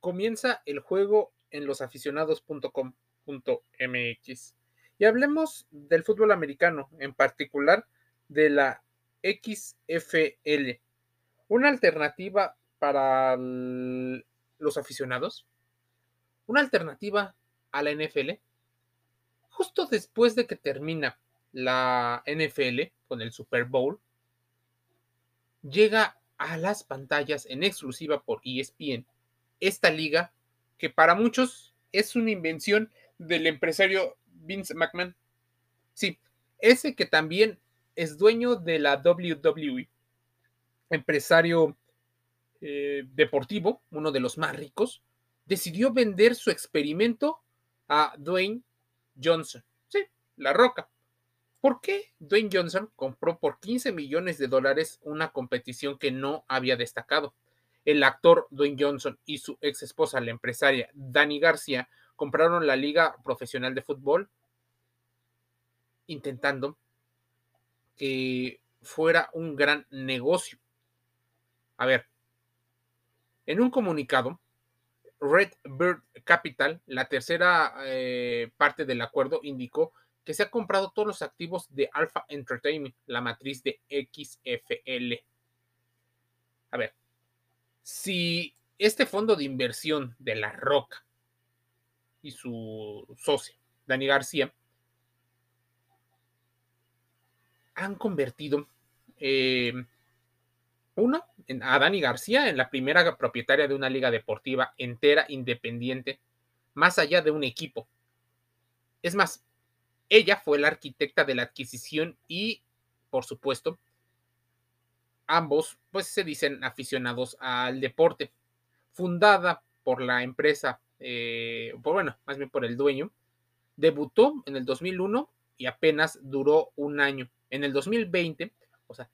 comienza el juego en losaficionados.com.mx. Y hablemos del fútbol americano, en particular de la XFL. Una alternativa para los aficionados. Una alternativa a la NFL. Justo después de que termina la NFL con el Super Bowl, llega a las pantallas en exclusiva por ESPN esta liga que para muchos es una invención del empresario Vince McMahon. Sí, ese que también es dueño de la WWE, empresario eh, deportivo, uno de los más ricos, decidió vender su experimento a Dwayne Johnson. Sí, la roca. ¿Por qué Dwayne Johnson compró por 15 millones de dólares una competición que no había destacado? El actor Dwayne Johnson y su ex esposa, la empresaria Dani García, compraron la Liga Profesional de Fútbol intentando que fuera un gran negocio. A ver, en un comunicado, Red Bird Capital, la tercera eh, parte del acuerdo, indicó que se ha comprado todos los activos de Alpha Entertainment, la matriz de XFL. A ver, si este fondo de inversión de La Roca y su socio, Dani García, han convertido eh, uno a Dani García en la primera propietaria de una liga deportiva entera, independiente, más allá de un equipo. Es más, ella fue la arquitecta de la adquisición y, por supuesto, ambos pues se dicen aficionados al deporte. Fundada por la empresa, eh, por, bueno, más bien por el dueño, debutó en el 2001 y apenas duró un año. En el 2020, o sea,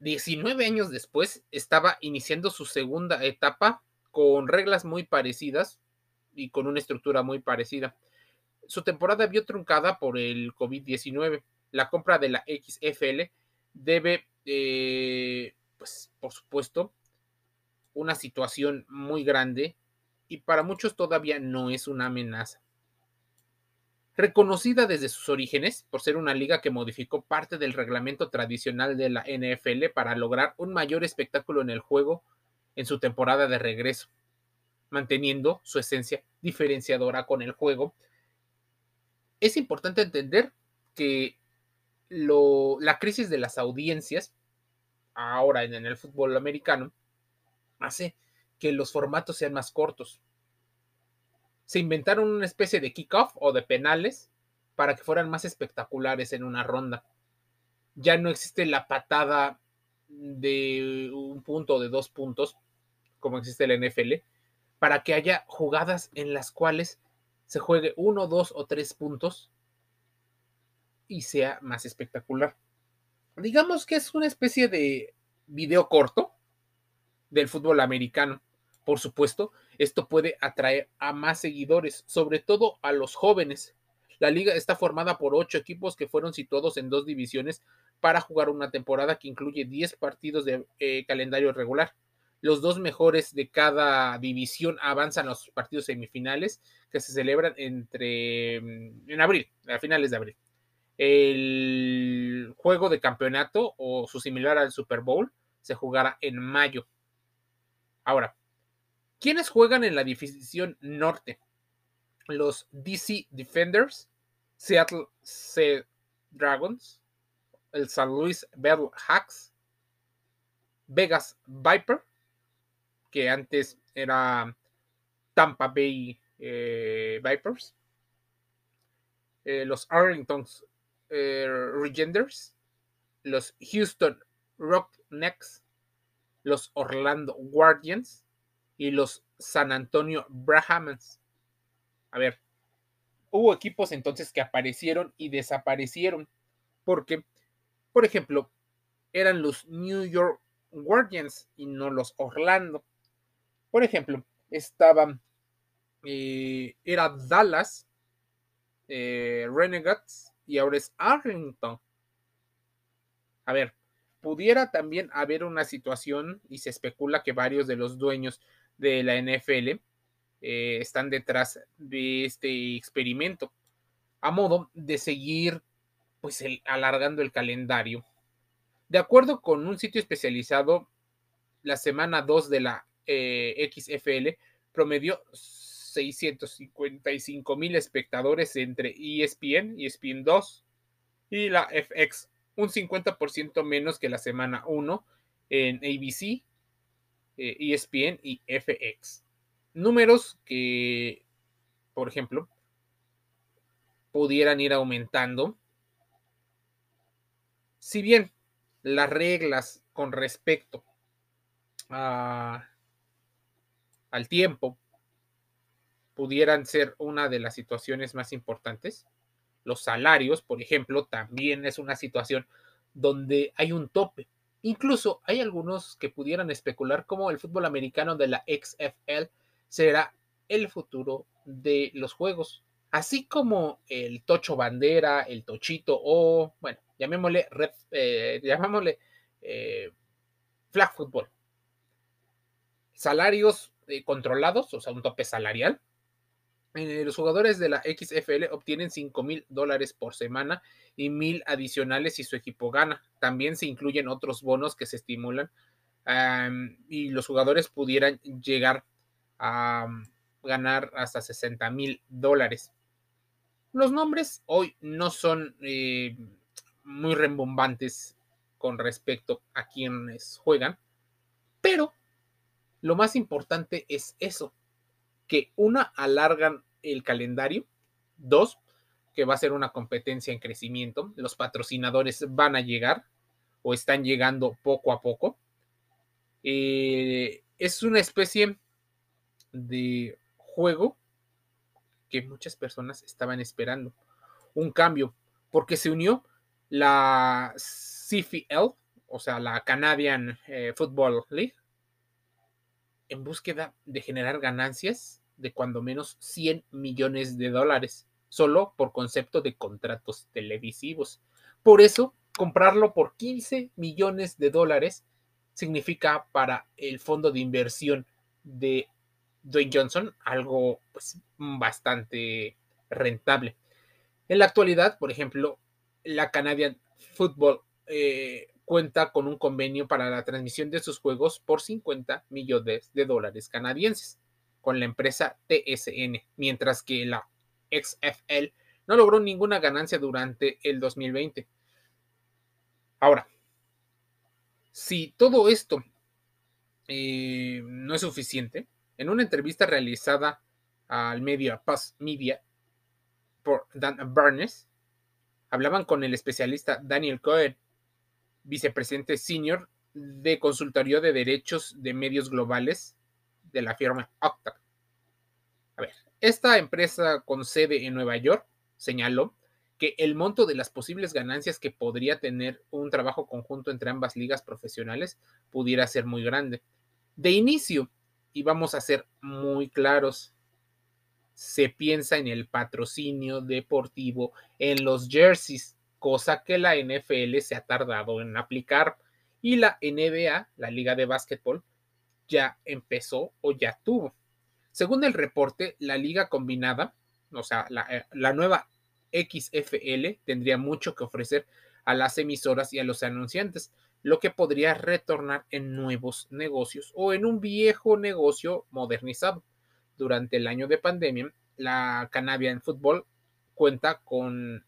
19 años después, estaba iniciando su segunda etapa con reglas muy parecidas y con una estructura muy parecida su temporada vio truncada por el COVID-19. La compra de la XFL debe, eh, pues, por supuesto, una situación muy grande y para muchos todavía no es una amenaza. Reconocida desde sus orígenes por ser una liga que modificó parte del reglamento tradicional de la NFL para lograr un mayor espectáculo en el juego en su temporada de regreso, manteniendo su esencia diferenciadora con el juego es importante entender que la crisis de las audiencias, ahora en, el fútbol americano, hace que los formatos sean más cortos. Se inventaron una especie de kickoff o de penales para que fueran más espectaculares en una ronda. Ya no existe la patada de un punto o de dos puntos, como existe en la NFL, para que haya jugadas en las cuales se juegue uno, dos o tres puntos y sea más espectacular. Digamos que es una especie de video corto del fútbol americano. Por supuesto, esto puede atraer a más seguidores, sobre todo a los jóvenes. La liga está formada por ocho equipos que fueron situados en dos divisiones para jugar una temporada que incluye 10 partidos de eh, calendario regular. Los dos mejores de cada división avanzan a los partidos semifinales que se celebran entre mm, en abril, a finales de abril. El juego de campeonato o su similar al Super Bowl se jugará en mayo. Ahora, ¿quiénes juegan en la división norte? Los DC Defenders, Seattle Sea Dragons, el San Luis Battle Hawks, Vegas Viper que antes era Tampa Bay eh, Vipers, eh, los Arlington eh, Regenders, los Houston Rocknecks, los Orlando Guardians y los San Antonio Brahmans. A ver, hubo equipos entonces que aparecieron y desaparecieron porque, por ejemplo, eran los New York Guardians y no los Orlando. Por ejemplo, estaba, eh, era Dallas, eh, Renegades y ahora es Arlington. A ver, pudiera también haber una situación y se especula que varios de los dueños de la NFL eh, están detrás de este experimento, a modo de seguir pues alargando el calendario. De acuerdo con un sitio especializado, la semana 2 de la eh, XFL promedió 655 mil espectadores entre ESPN, ESPN 2 y la FX, un 50% menos que la semana 1 en ABC, ESPN eh, e y FX. Números que, por ejemplo, pudieran ir aumentando. Si bien las reglas con respecto a, al tiempo pudieran ser una de las situaciones más importantes, los salarios, por ejemplo, también es una situación donde hay un tope. Incluso hay algunos que pudieran especular cómo el fútbol americano de la XFL será el futuro de los juegos. Así como el Tocho Bandera, el Tochito o, bueno, llamémosle, eh, llamémosle eh, flag football. Salarios eh, controlados, o sea, un tope salarial, eh, los jugadores de la XFL obtienen 5 mil dólares por semana y mil adicionales si su equipo gana. También se incluyen otros bonos que se estimulan y los jugadores pudieran llegar a ganar hasta 60 mil dólares. Los nombres hoy no son eh, muy rembombantes con respecto a quienes juegan, pero lo más importante es eso, que una alargan el calendario, dos, que va a ser una competencia en crecimiento, los patrocinadores van a llegar o están llegando poco a poco. Eh, es una especie de juego que muchas personas estaban esperando. Un cambio, porque se unió la CFL, o sea, la Canadian eh, Football League, en búsqueda de generar ganancias de cuando menos 100 millones de dólares, solo por concepto de contratos televisivos. Por eso, comprarlo por 15 millones de dólares significa para el fondo de inversión de Dwayne Johnson algo pues, bastante rentable. En la actualidad, por ejemplo, la Canadian Football eh, cuenta con un convenio para la transmisión de sus juegos por 50 millones de dólares canadienses con la empresa TSN, mientras que la XFL no logró ninguna ganancia durante el 2020. Ahora, si todo esto eh, no es suficiente, en una entrevista realizada al medio Paz Media por Dan Barnes, hablaban con el especialista Daniel Cohen, vicepresidente senior de consultorio de derechos de medios globales de la firma Octa. A ver, esta empresa con sede en Nueva York señaló que el monto de las posibles ganancias que podría tener un trabajo conjunto entre ambas ligas profesionales pudiera ser muy grande. De inicio, y vamos a ser muy claros, se piensa en el patrocinio deportivo en los jerseys, cosa que la NFL se ha tardado en aplicar y la NBA, la liga de básquetbol, ya empezó o ya tuvo. Según el reporte, la liga combinada, o sea, la, eh, nueva XFL tendría mucho que ofrecer a las emisoras y a los anunciantes, lo que podría retornar en nuevos negocios o en un viejo negocio modernizado. Durante el año de pandemia, la Canadian Football cuenta con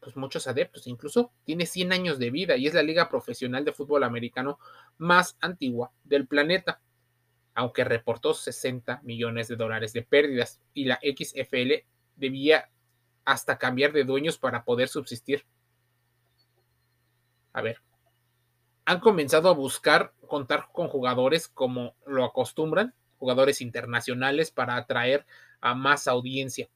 pues, muchos adeptos, incluso tiene 100 años de vida y es la liga profesional de fútbol americano más antigua del planeta aunque reportó 60 millones de dólares de pérdidas y la XFL debía hasta cambiar de dueños para poder subsistir. A ver, han comenzado a buscar contar con jugadores como lo acostumbran, jugadores internacionales para atraer a más audiencia.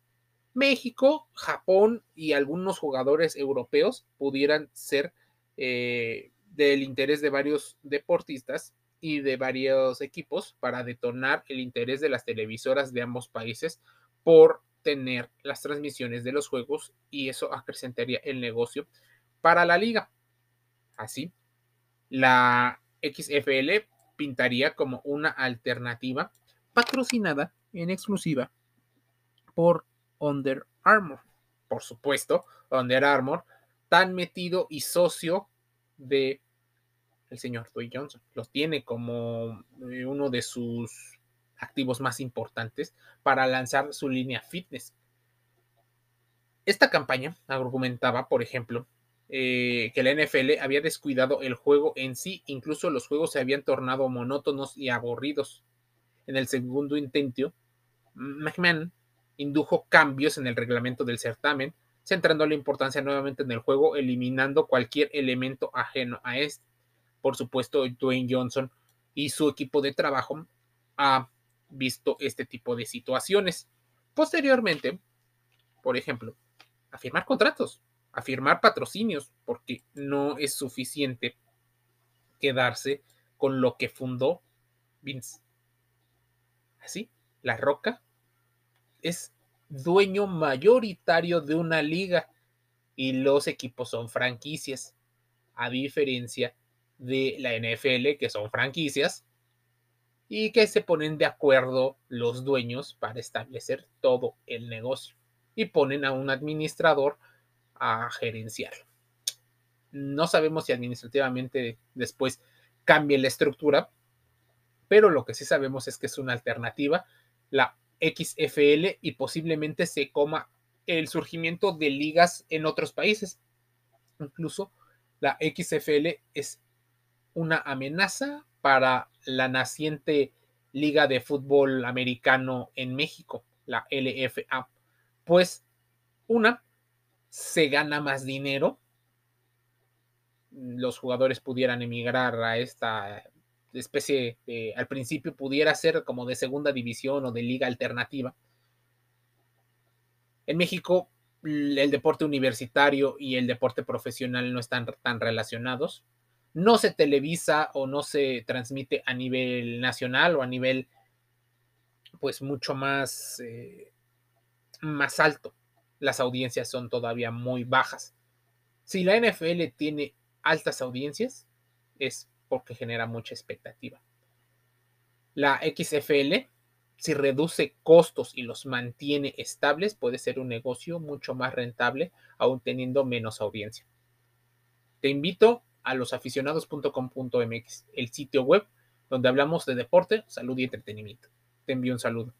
México, Japón y algunos jugadores europeos pudieran ser eh, del interés de varios deportistas y de varios equipos para detonar el interés de las televisoras de ambos países por tener las transmisiones de los juegos y eso acrecentaría el negocio para la liga. Así, la XFL pintaría como una alternativa patrocinada en exclusiva por Under Armour. Por supuesto, Under Armour, tan metido y socio de el señor Dwayne Johnson. Lo tiene como eh, uno de sus activos más importantes para lanzar su línea fitness. Esta campaña argumentaba, por ejemplo, eh, que la NFL había descuidado el juego en sí, incluso los juegos se habían tornado monótonos y aburridos. En el segundo intento, McMahon indujo cambios en el reglamento del certamen, centrando la importancia nuevamente en el juego, eliminando cualquier elemento ajeno a este. Por supuesto, Dwayne Johnson y su equipo de trabajo ha visto este tipo de situaciones. Posteriormente, por ejemplo, a firmar contratos, a firmar patrocinios, porque no es suficiente quedarse con lo que fundó Vince. Así, La Roca es dueño mayoritario de una liga y los equipos son franquicias, a diferencia de la NFL, que son franquicias, y que se ponen de acuerdo los dueños para establecer todo el negocio y ponen a un administrador a gerenciar. No sabemos si administrativamente después cambie la estructura, pero lo que sí sabemos es que es una alternativa, la XFL, y posiblemente se coma el surgimiento de ligas en otros países. Incluso la XFL es una amenaza para la naciente Liga de Fútbol Americano en México, la LFA. Pues una, se gana más dinero, los jugadores pudieran emigrar a esta especie de, al principio pudiera ser como de segunda división o de liga alternativa. En México, el deporte universitario y el deporte profesional no están tan relacionados no se televisa o no se transmite a nivel nacional o a nivel pues mucho más, eh, más alto. Las audiencias son todavía muy bajas. Si la NFL tiene altas audiencias, es porque genera mucha expectativa. La XFL, si reduce costos y los mantiene estables, puede ser un negocio mucho más rentable, aún teniendo menos audiencia. Te invito a losaficionados.com.mx, el sitio web donde hablamos de deporte, salud y entretenimiento. Te envío un saludo.